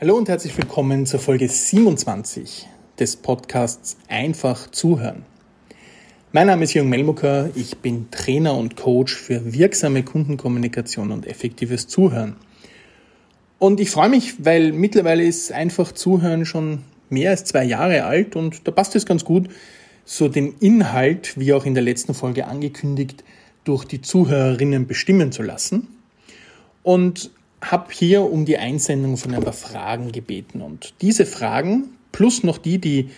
Hallo und herzlich willkommen zur Folge 27 des Podcasts Einfach zuhören. Mein Name ist Jürgen Melmucker, ich bin Trainer und Coach für wirksame Kundenkommunikation und effektives Zuhören. Und ich freue mich, weil mittlerweile ist einfach Zuhören schon mehr als zwei Jahre alt und da passt es ganz gut, so den Inhalt, wie auch in der letzten Folge angekündigt, durch die Zuhörerinnen bestimmen zu lassen. Und habe hier um die Einsendung von ein paar Fragen gebeten. Und diese Fragen, plus noch die, die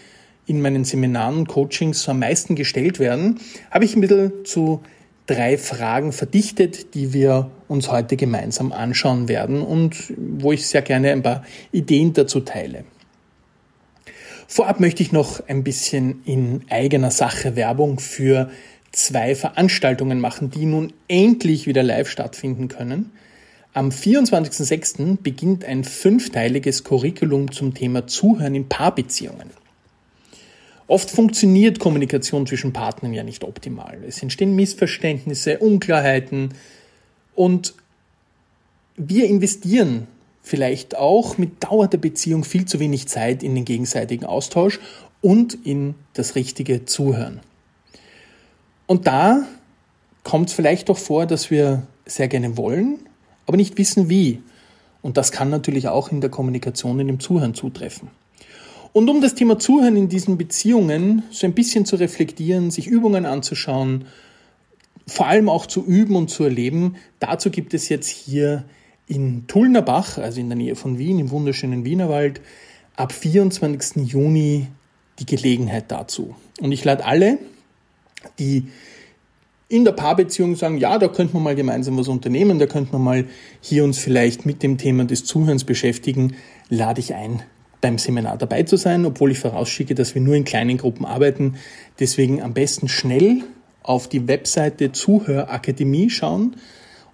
in meinen Seminaren und Coachings am meisten gestellt werden, habe ich ein bisschen zu drei Fragen verdichtet, die wir uns heute gemeinsam anschauen werden und wo ich sehr gerne ein paar Ideen dazu teile. Vorab möchte ich noch ein bisschen in eigener Sache Werbung für zwei Veranstaltungen machen, die nun endlich wieder live stattfinden können. Am 24.06. beginnt ein fünfteiliges Curriculum zum Thema Zuhören in Paarbeziehungen. Oft funktioniert Kommunikation zwischen Partnern ja nicht optimal. Es entstehen Missverständnisse, Unklarheiten und wir investieren vielleicht auch mit Dauer der Beziehung viel zu wenig Zeit in den gegenseitigen Austausch und in das richtige Zuhören. Und da kommt es vielleicht doch vor, dass wir sehr gerne wollen, aber nicht wissen wie. Und das kann natürlich auch in der Kommunikation, in dem Zuhören zutreffen. Und um das Thema Zuhören in diesen Beziehungen so ein bisschen zu reflektieren, sich Übungen anzuschauen, vor allem auch zu üben und zu erleben, dazu gibt es jetzt hier in Tullnerbach, also in der Nähe von Wien, im wunderschönen Wienerwald, ab 24. Juni die Gelegenheit dazu. Und ich lade alle, die in der Paarbeziehung sagen, ja, da könnte man mal gemeinsam was unternehmen, da könnte man mal hier uns vielleicht mit dem Thema des Zuhörens beschäftigen, lade ich ein, beim Seminar dabei zu sein, obwohl ich vorausschicke, dass wir nur in kleinen Gruppen arbeiten. Deswegen am besten schnell auf die Webseite Zuhörakademie schauen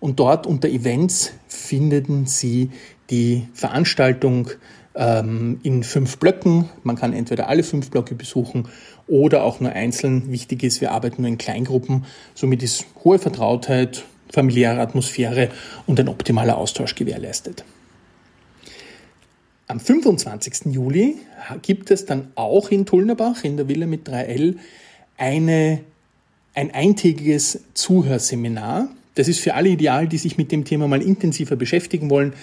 und dort unter Events finden Sie die Veranstaltung ähm, in fünf Blöcken. Man kann entweder alle fünf Blöcke besuchen oder auch nur einzeln. Wichtig ist, wir arbeiten nur in Kleingruppen. Somit ist hohe Vertrautheit, familiäre Atmosphäre und ein optimaler Austausch gewährleistet. Am 25. Juli gibt es dann auch in Tullnerbach in der Villa mit 3L eine, ein eintägiges Zuhörseminar das ist für alle ideal, die sich mit dem Thema mal intensiver beschäftigen wollen,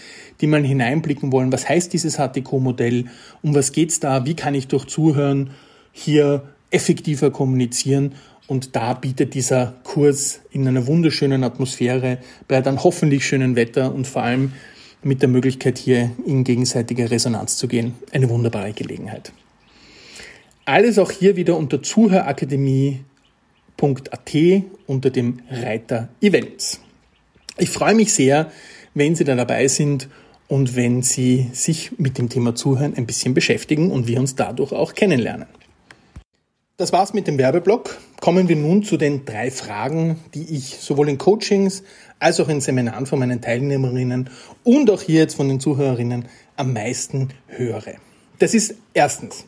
die mal hineinblicken wollen, was heißt dieses HTQ-Modell, um was geht's da, wie kann ich durch Zuhören hier effektiver kommunizieren? Und da bietet dieser Kurs in einer wunderschönen Atmosphäre, bei dann hoffentlich schönen Wetter und vor allem mit der Möglichkeit hier in gegenseitige Resonanz zu gehen, eine wunderbare Gelegenheit. Alles auch hier wieder unter Zuhörakademie www.events.at unter dem Reiter Events. Ich freue mich sehr, wenn Sie da dabei sind und wenn Sie sich mit dem Thema Zuhören ein bisschen beschäftigen und wir uns dadurch auch kennenlernen. Das war's mit dem Werbeblock. Kommen wir nun zu den drei Fragen, die ich sowohl in Coachings als auch in Seminaren von meinen Teilnehmerinnen und auch hier jetzt von den Zuhörerinnen am meisten höre. Das ist erstens,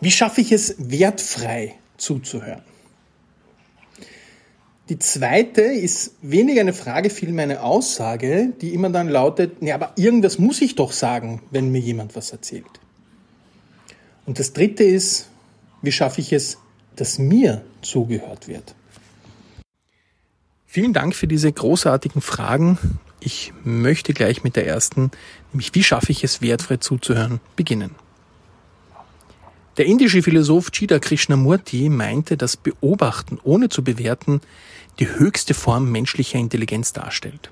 wie schaffe ich es wertfrei zuzuhören. Die zweite ist weniger eine Frage, vielmehr eine Aussage, die immer dann lautet, nee, aber irgendwas muss ich doch sagen, wenn mir jemand was erzählt. Und das dritte ist, wie schaffe ich es, dass mir zugehört wird? Vielen Dank für diese großartigen Fragen. Ich möchte gleich mit der ersten, nämlich wie schaffe ich es, wertfrei zuzuhören, beginnen. Der indische Philosoph Chida Krishnamurti meinte, dass Beobachten ohne zu bewerten die höchste Form menschlicher Intelligenz darstellt.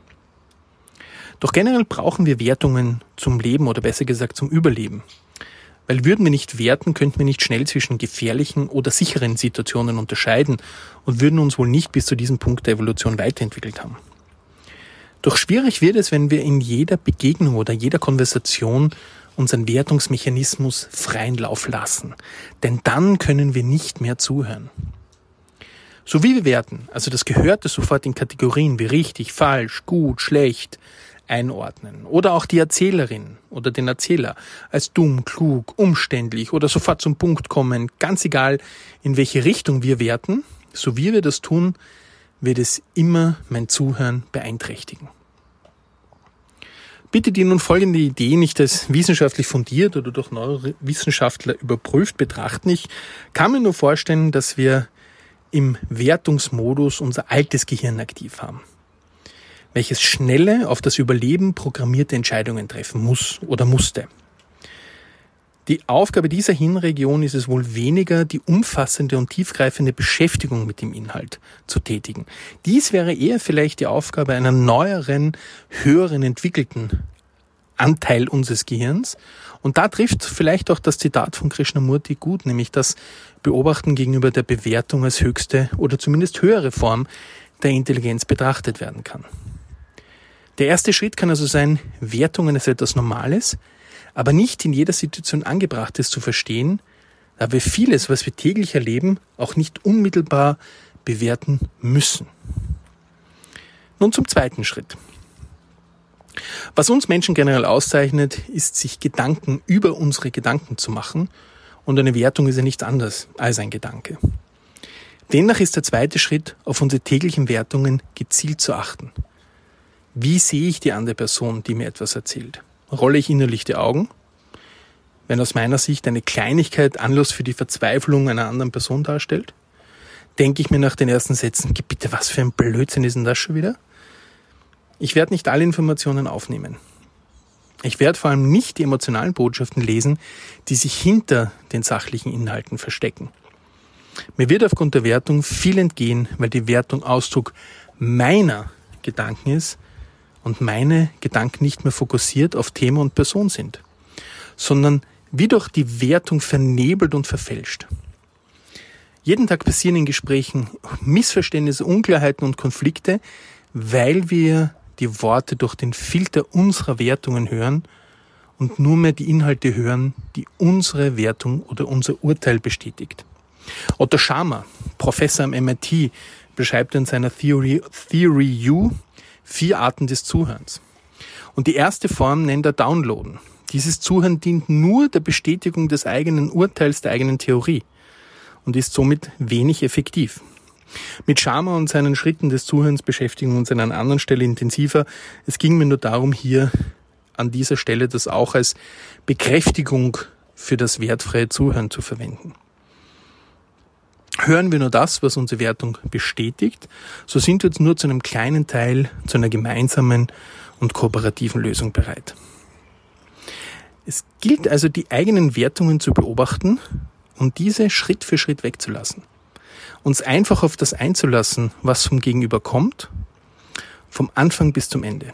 Doch generell brauchen wir Wertungen zum Leben oder besser gesagt zum Überleben. Weil würden wir nicht werten, könnten wir nicht schnell zwischen gefährlichen oder sicheren Situationen unterscheiden und würden uns wohl nicht bis zu diesem Punkt der Evolution weiterentwickelt haben. Doch schwierig wird es, wenn wir in jeder Begegnung oder jeder Konversation unseren Wertungsmechanismus freien Lauf lassen. Denn dann können wir nicht mehr zuhören. So wie wir werten, also das Gehörte sofort in Kategorien wie richtig, falsch, gut, schlecht einordnen. Oder auch die Erzählerin oder den Erzähler als dumm, klug, umständlich oder sofort zum Punkt kommen, ganz egal in welche Richtung wir werten, so wie wir das tun, wird es immer mein Zuhören beeinträchtigen. Bitte die nun folgende Idee nicht als wissenschaftlich fundiert oder durch Neurowissenschaftler überprüft betrachten. Ich kann mir nur vorstellen, dass wir im Wertungsmodus unser altes Gehirn aktiv haben, welches schnelle, auf das Überleben programmierte Entscheidungen treffen muss oder musste. Die Aufgabe dieser Hirnregion ist es wohl weniger, die umfassende und tiefgreifende Beschäftigung mit dem Inhalt zu tätigen. Dies wäre eher vielleicht die Aufgabe einer neueren, höheren entwickelten Anteil unseres Gehirns. Und da trifft vielleicht auch das Zitat von Krishnamurti gut, nämlich das Beobachten gegenüber der Bewertung als höchste oder zumindest höhere Form der Intelligenz betrachtet werden kann. Der erste Schritt kann also sein, Wertungen als etwas Normales, aber nicht in jeder Situation angebracht ist zu verstehen, da wir vieles, was wir täglich erleben, auch nicht unmittelbar bewerten müssen. Nun zum zweiten Schritt. Was uns Menschen generell auszeichnet, ist, sich Gedanken über unsere Gedanken zu machen, und eine Wertung ist ja nichts anderes als ein Gedanke. Demnach ist der zweite Schritt, auf unsere täglichen Wertungen gezielt zu achten. Wie sehe ich die andere Person, die mir etwas erzählt? Rolle ich innerlich die Augen. Wenn aus meiner Sicht eine Kleinigkeit Anlass für die Verzweiflung einer anderen Person darstellt, denke ich mir nach den ersten Sätzen, bitte, was für ein Blödsinn ist denn das schon wieder? Ich werde nicht alle Informationen aufnehmen. Ich werde vor allem nicht die emotionalen Botschaften lesen, die sich hinter den sachlichen Inhalten verstecken. Mir wird aufgrund der Wertung viel entgehen, weil die Wertung Ausdruck meiner Gedanken ist und meine Gedanken nicht mehr fokussiert auf Thema und Person sind, sondern wie durch die Wertung vernebelt und verfälscht. Jeden Tag passieren in Gesprächen Missverständnisse, Unklarheiten und Konflikte, weil wir die Worte durch den Filter unserer Wertungen hören und nur mehr die Inhalte hören, die unsere Wertung oder unser Urteil bestätigt. Otto Schama, Professor am MIT, beschreibt in seiner Theory, Theory U vier Arten des Zuhörens. Und die erste Form nennt er Downloaden. Dieses Zuhören dient nur der Bestätigung des eigenen Urteils, der eigenen Theorie und ist somit wenig effektiv. Mit Schama und seinen Schritten des Zuhörens beschäftigen wir uns an einer anderen Stelle intensiver. Es ging mir nur darum, hier an dieser Stelle das auch als Bekräftigung für das wertfreie Zuhören zu verwenden. Hören wir nur das, was unsere Wertung bestätigt, so sind wir jetzt nur zu einem kleinen Teil zu einer gemeinsamen und kooperativen Lösung bereit. Es gilt also, die eigenen Wertungen zu beobachten und diese Schritt für Schritt wegzulassen. Uns einfach auf das einzulassen, was vom Gegenüber kommt, vom Anfang bis zum Ende.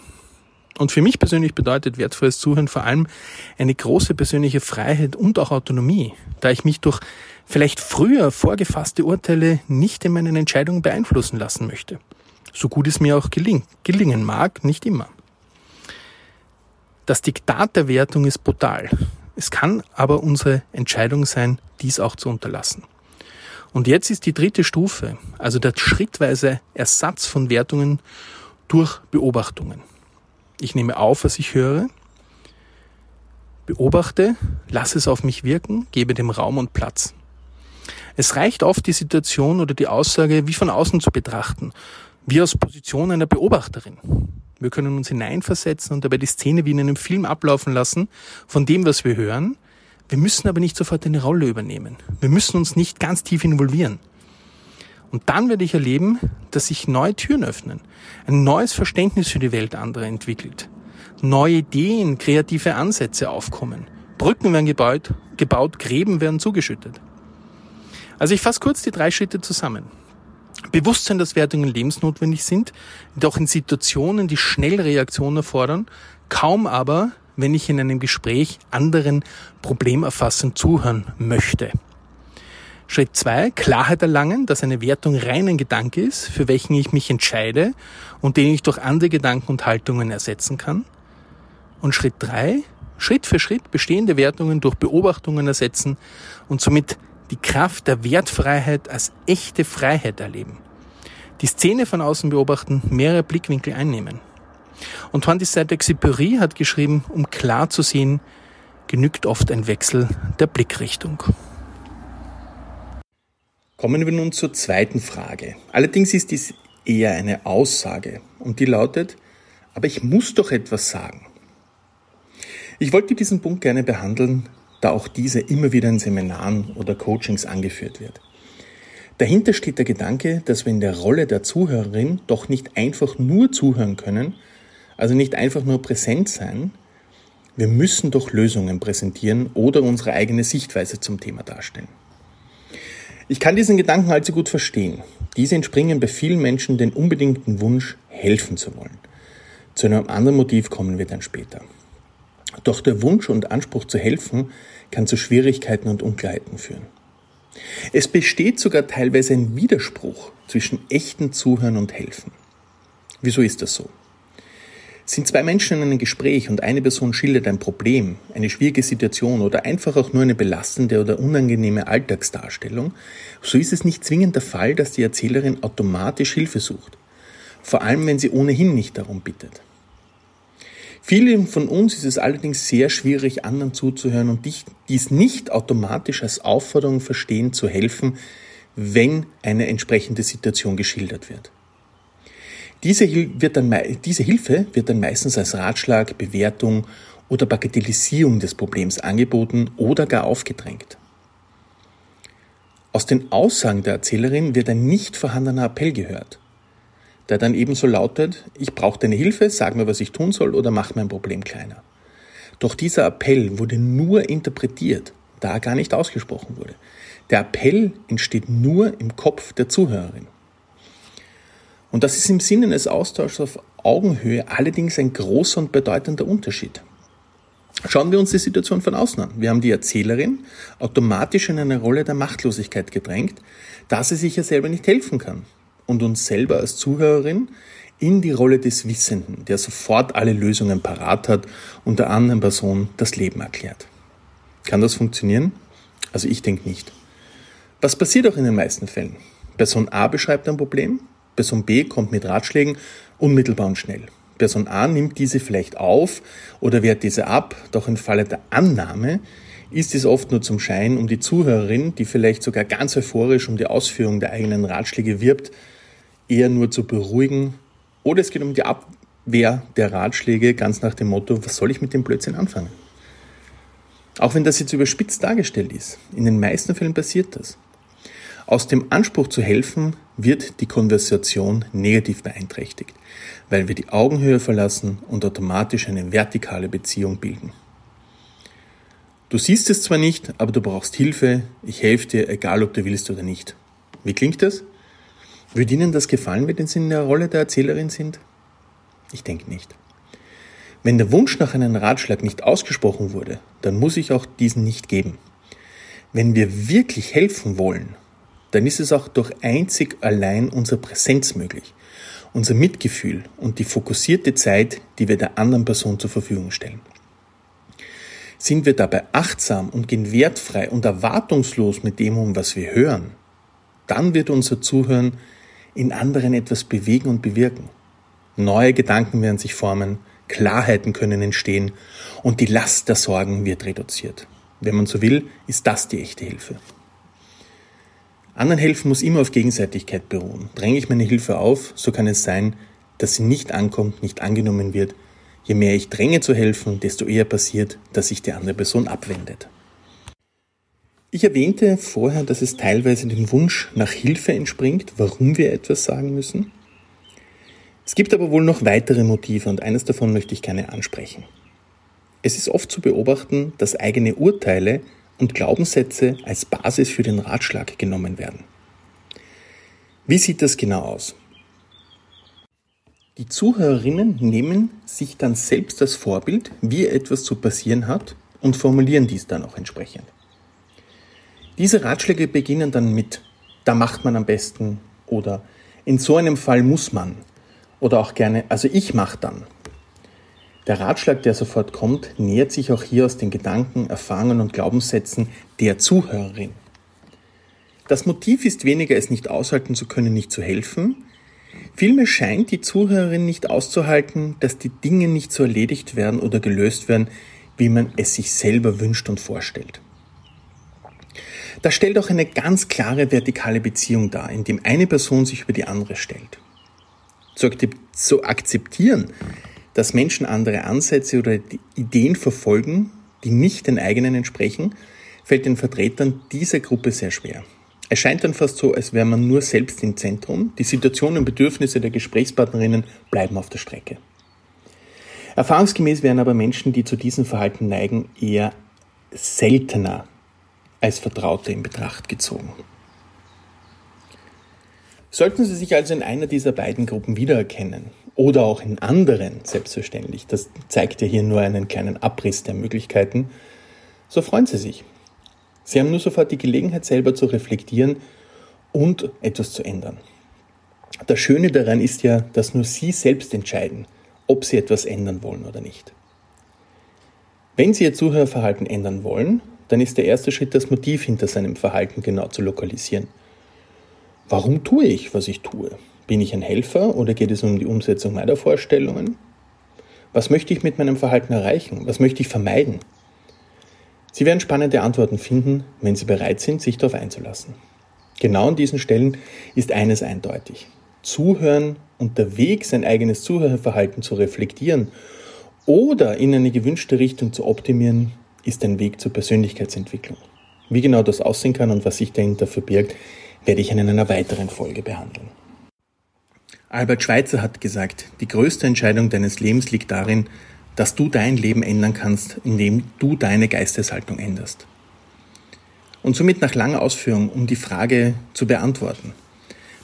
Und für mich persönlich bedeutet wertvolles Zuhören vor allem eine große persönliche Freiheit und auch Autonomie, da ich mich durch vielleicht früher vorgefasste Urteile nicht in meinen Entscheidungen beeinflussen lassen möchte. So gut es mir auch geling gelingen mag, nicht immer. Das Diktat der Wertung ist brutal. Es kann aber unsere Entscheidung sein, dies auch zu unterlassen. Und jetzt ist die dritte Stufe, also der schrittweise Ersatz von Wertungen durch Beobachtungen. Ich nehme auf, was ich höre, beobachte, lasse es auf mich wirken, gebe dem Raum und Platz. Es reicht oft, die Situation oder die Aussage wie von außen zu betrachten, wie aus Position einer Beobachterin. Wir können uns hineinversetzen und dabei die Szene wie in einem Film ablaufen lassen von dem, was wir hören. Wir müssen aber nicht sofort eine Rolle übernehmen. Wir müssen uns nicht ganz tief involvieren. Und dann werde ich erleben, dass sich neue Türen öffnen, ein neues Verständnis für die Welt anderer entwickelt, neue Ideen, kreative Ansätze aufkommen, Brücken werden gebaut, gebaut Gräben werden zugeschüttet. Also ich fasse kurz die drei Schritte zusammen. Bewusstsein, dass Wertungen lebensnotwendig sind, doch in Situationen, die schnell Reaktionen erfordern, kaum aber, wenn ich in einem Gespräch anderen problemerfassend zuhören möchte. Schritt zwei, Klarheit erlangen, dass eine Wertung rein ein Gedanke ist, für welchen ich mich entscheide und den ich durch andere Gedanken und Haltungen ersetzen kann. Und Schritt drei, Schritt für Schritt bestehende Wertungen durch Beobachtungen ersetzen und somit die Kraft der Wertfreiheit als echte Freiheit erleben. Die Szene von außen beobachten, mehrere Blickwinkel einnehmen. Und Juan de Saint-Exupéry hat geschrieben, um klar zu sehen, genügt oft ein Wechsel der Blickrichtung. Kommen wir nun zur zweiten Frage. Allerdings ist dies eher eine Aussage und die lautet, aber ich muss doch etwas sagen. Ich wollte diesen Punkt gerne behandeln, da auch dieser immer wieder in Seminaren oder Coachings angeführt wird. Dahinter steht der Gedanke, dass wir in der Rolle der Zuhörerin doch nicht einfach nur zuhören können, also nicht einfach nur präsent sein, wir müssen doch Lösungen präsentieren oder unsere eigene Sichtweise zum Thema darstellen. Ich kann diesen Gedanken allzu gut verstehen. Diese entspringen bei vielen Menschen den unbedingten Wunsch, helfen zu wollen. Zu einem anderen Motiv kommen wir dann später. Doch der Wunsch und Anspruch zu helfen kann zu Schwierigkeiten und Unklarheiten führen. Es besteht sogar teilweise ein Widerspruch zwischen echten Zuhören und Helfen. Wieso ist das so? Sind zwei Menschen in einem Gespräch und eine Person schildert ein Problem, eine schwierige Situation oder einfach auch nur eine belastende oder unangenehme Alltagsdarstellung, so ist es nicht zwingend der Fall, dass die Erzählerin automatisch Hilfe sucht. Vor allem, wenn sie ohnehin nicht darum bittet. Vielen von uns ist es allerdings sehr schwierig, anderen zuzuhören und dies nicht automatisch als Aufforderung verstehen, zu helfen, wenn eine entsprechende Situation geschildert wird. Diese, wird dann, diese Hilfe wird dann meistens als Ratschlag, Bewertung oder Bagatellisierung des Problems angeboten oder gar aufgedrängt. Aus den Aussagen der Erzählerin wird ein nicht vorhandener Appell gehört, der dann ebenso lautet, ich brauche deine Hilfe, sag mir, was ich tun soll oder mach mein Problem kleiner. Doch dieser Appell wurde nur interpretiert, da er gar nicht ausgesprochen wurde. Der Appell entsteht nur im Kopf der Zuhörerin. Und das ist im Sinne eines Austauschs auf Augenhöhe allerdings ein großer und bedeutender Unterschied. Schauen wir uns die Situation von außen an. Wir haben die Erzählerin automatisch in eine Rolle der Machtlosigkeit gedrängt, da sie sich ja selber nicht helfen kann und uns selber als Zuhörerin in die Rolle des Wissenden, der sofort alle Lösungen parat hat und der anderen Person das Leben erklärt. Kann das funktionieren? Also ich denke nicht. Was passiert auch in den meisten Fällen? Person A beschreibt ein Problem, Person B kommt mit Ratschlägen unmittelbar und schnell. Person A nimmt diese vielleicht auf oder wehrt diese ab, doch im Falle der Annahme ist es oft nur zum Schein, um die Zuhörerin, die vielleicht sogar ganz euphorisch um die Ausführung der eigenen Ratschläge wirbt, eher nur zu beruhigen. Oder es geht um die Abwehr der Ratschläge, ganz nach dem Motto, was soll ich mit dem Blödsinn anfangen? Auch wenn das jetzt überspitzt dargestellt ist, in den meisten Fällen passiert das. Aus dem Anspruch zu helfen wird die Konversation negativ beeinträchtigt, weil wir die Augenhöhe verlassen und automatisch eine vertikale Beziehung bilden. Du siehst es zwar nicht, aber du brauchst Hilfe, ich helfe dir, egal ob du willst oder nicht. Wie klingt das? Würde Ihnen das gefallen, wenn Sie in der Rolle der Erzählerin sind? Ich denke nicht. Wenn der Wunsch nach einem Ratschlag nicht ausgesprochen wurde, dann muss ich auch diesen nicht geben. Wenn wir wirklich helfen wollen dann ist es auch durch einzig allein unsere Präsenz möglich, unser Mitgefühl und die fokussierte Zeit, die wir der anderen Person zur Verfügung stellen. Sind wir dabei achtsam und gehen wertfrei und erwartungslos mit dem um, was wir hören, dann wird unser Zuhören in anderen etwas bewegen und bewirken. Neue Gedanken werden sich formen, Klarheiten können entstehen und die Last der Sorgen wird reduziert. Wenn man so will, ist das die echte Hilfe. Anderen helfen muss immer auf Gegenseitigkeit beruhen. Dränge ich meine Hilfe auf, so kann es sein, dass sie nicht ankommt, nicht angenommen wird. Je mehr ich dränge zu helfen, desto eher passiert, dass sich die andere Person abwendet. Ich erwähnte vorher, dass es teilweise den Wunsch nach Hilfe entspringt, warum wir etwas sagen müssen. Es gibt aber wohl noch weitere Motive und eines davon möchte ich gerne ansprechen. Es ist oft zu beobachten, dass eigene Urteile und Glaubenssätze als Basis für den Ratschlag genommen werden. Wie sieht das genau aus? Die Zuhörerinnen nehmen sich dann selbst als Vorbild, wie etwas zu passieren hat und formulieren dies dann auch entsprechend. Diese Ratschläge beginnen dann mit, da macht man am besten oder in so einem Fall muss man oder auch gerne, also ich mach dann der Ratschlag, der sofort kommt, nähert sich auch hier aus den Gedanken, Erfahrungen und Glaubenssätzen der Zuhörerin. Das Motiv ist weniger, es nicht aushalten zu können, nicht zu helfen. Vielmehr scheint die Zuhörerin nicht auszuhalten, dass die Dinge nicht so erledigt werden oder gelöst werden, wie man es sich selber wünscht und vorstellt. Das stellt auch eine ganz klare vertikale Beziehung dar, in dem eine Person sich über die andere stellt. Zu akzeptieren, dass Menschen andere Ansätze oder Ideen verfolgen, die nicht den eigenen entsprechen, fällt den Vertretern dieser Gruppe sehr schwer. Es scheint dann fast so, als wäre man nur selbst im Zentrum. Die Situationen und Bedürfnisse der Gesprächspartnerinnen bleiben auf der Strecke. Erfahrungsgemäß werden aber Menschen, die zu diesem Verhalten neigen, eher seltener als Vertraute in Betracht gezogen. Sollten Sie sich also in einer dieser beiden Gruppen wiedererkennen oder auch in anderen, selbstverständlich, das zeigt ja hier nur einen kleinen Abriss der Möglichkeiten, so freuen Sie sich. Sie haben nur sofort die Gelegenheit, selber zu reflektieren und etwas zu ändern. Das Schöne daran ist ja, dass nur Sie selbst entscheiden, ob Sie etwas ändern wollen oder nicht. Wenn Sie Ihr Zuhörverhalten ändern wollen, dann ist der erste Schritt, das Motiv hinter seinem Verhalten genau zu lokalisieren. Warum tue ich, was ich tue? Bin ich ein Helfer oder geht es um die Umsetzung meiner Vorstellungen? Was möchte ich mit meinem Verhalten erreichen? Was möchte ich vermeiden? Sie werden spannende Antworten finden, wenn Sie bereit sind, sich darauf einzulassen. Genau an diesen Stellen ist eines eindeutig. Zuhören Weg, sein eigenes Zuhörverhalten zu reflektieren oder in eine gewünschte Richtung zu optimieren, ist ein Weg zur Persönlichkeitsentwicklung. Wie genau das aussehen kann und was sich dahinter verbirgt, werde ich in einer weiteren Folge behandeln. Albert Schweitzer hat gesagt, die größte Entscheidung deines Lebens liegt darin, dass du dein Leben ändern kannst, indem du deine Geisteshaltung änderst. Und somit nach langer Ausführung, um die Frage zu beantworten.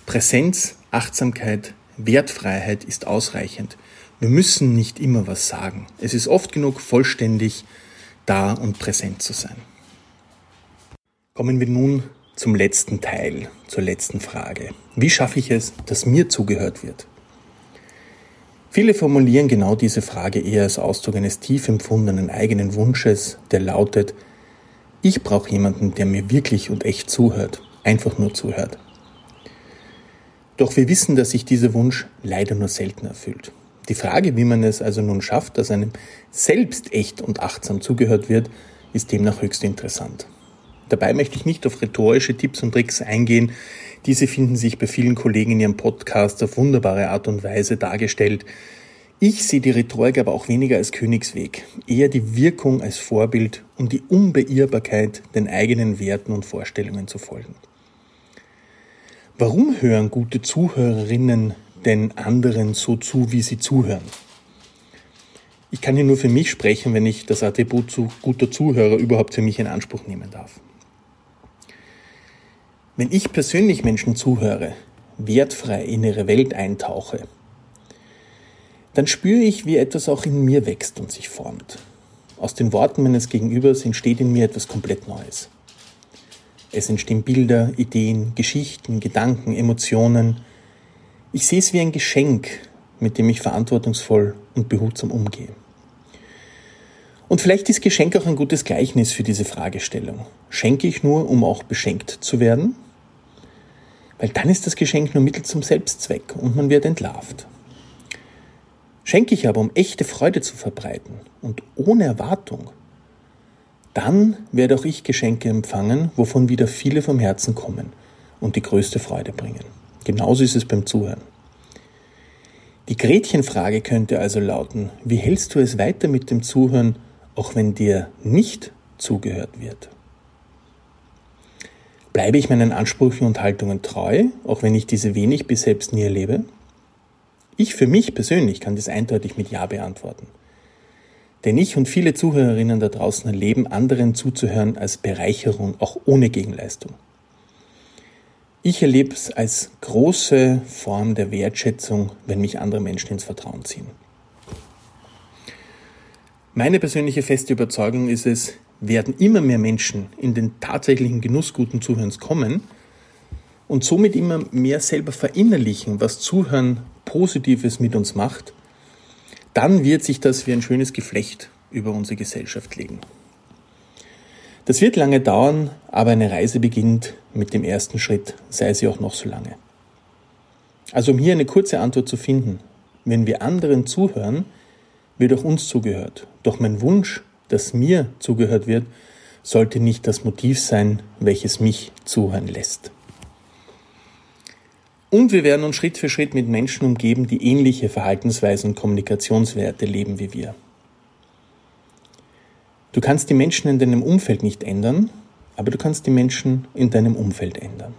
Präsenz, Achtsamkeit, Wertfreiheit ist ausreichend. Wir müssen nicht immer was sagen. Es ist oft genug vollständig da und präsent zu sein. Kommen wir nun zum letzten Teil, zur letzten Frage. Wie schaffe ich es, dass mir zugehört wird? Viele formulieren genau diese Frage eher als Ausdruck eines tief empfundenen eigenen Wunsches, der lautet, ich brauche jemanden, der mir wirklich und echt zuhört, einfach nur zuhört. Doch wir wissen, dass sich dieser Wunsch leider nur selten erfüllt. Die Frage, wie man es also nun schafft, dass einem selbst echt und achtsam zugehört wird, ist demnach höchst interessant. Dabei möchte ich nicht auf rhetorische Tipps und Tricks eingehen. Diese finden sich bei vielen Kollegen in ihrem Podcast auf wunderbare Art und Weise dargestellt. Ich sehe die Rhetorik aber auch weniger als Königsweg, eher die Wirkung als Vorbild und die Unbeirrbarkeit, den eigenen Werten und Vorstellungen zu folgen. Warum hören gute Zuhörerinnen den anderen so zu, wie sie zuhören? Ich kann hier nur für mich sprechen, wenn ich das Attribut zu guter Zuhörer überhaupt für mich in Anspruch nehmen darf. Wenn ich persönlich Menschen zuhöre, wertfrei in ihre Welt eintauche, dann spüre ich, wie etwas auch in mir wächst und sich formt. Aus den Worten meines Gegenübers entsteht in mir etwas komplett Neues. Es entstehen Bilder, Ideen, Geschichten, Gedanken, Emotionen. Ich sehe es wie ein Geschenk, mit dem ich verantwortungsvoll und behutsam umgehe. Und vielleicht ist Geschenk auch ein gutes Gleichnis für diese Fragestellung. Schenke ich nur, um auch beschenkt zu werden? Weil dann ist das Geschenk nur Mittel zum Selbstzweck und man wird entlarvt. Schenke ich aber, um echte Freude zu verbreiten und ohne Erwartung, dann werde auch ich Geschenke empfangen, wovon wieder viele vom Herzen kommen und die größte Freude bringen. Genauso ist es beim Zuhören. Die Gretchenfrage könnte also lauten, wie hältst du es weiter mit dem Zuhören, auch wenn dir nicht zugehört wird? Bleibe ich meinen Ansprüchen und Haltungen treu, auch wenn ich diese wenig bis selbst nie erlebe? Ich für mich persönlich kann das eindeutig mit Ja beantworten. Denn ich und viele Zuhörerinnen da draußen erleben, anderen zuzuhören als Bereicherung, auch ohne Gegenleistung. Ich erlebe es als große Form der Wertschätzung, wenn mich andere Menschen ins Vertrauen ziehen. Meine persönliche feste Überzeugung ist es, werden immer mehr Menschen in den tatsächlichen Genuss guten Zuhörens kommen und somit immer mehr selber verinnerlichen, was Zuhören Positives mit uns macht, dann wird sich das wie ein schönes Geflecht über unsere Gesellschaft legen. Das wird lange dauern, aber eine Reise beginnt mit dem ersten Schritt, sei sie auch noch so lange. Also um hier eine kurze Antwort zu finden, wenn wir anderen zuhören, wird auch uns zugehört. Doch mein Wunsch dass mir zugehört wird, sollte nicht das Motiv sein, welches mich zuhören lässt. Und wir werden uns Schritt für Schritt mit Menschen umgeben, die ähnliche Verhaltensweisen und Kommunikationswerte leben wie wir. Du kannst die Menschen in deinem Umfeld nicht ändern, aber du kannst die Menschen in deinem Umfeld ändern.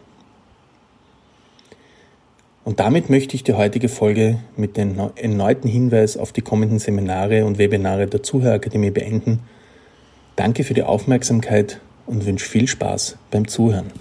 Und damit möchte ich die heutige Folge mit dem erneuten Hinweis auf die kommenden Seminare und Webinare der Zuhörerakademie beenden. Danke für die Aufmerksamkeit und wünsche viel Spaß beim Zuhören.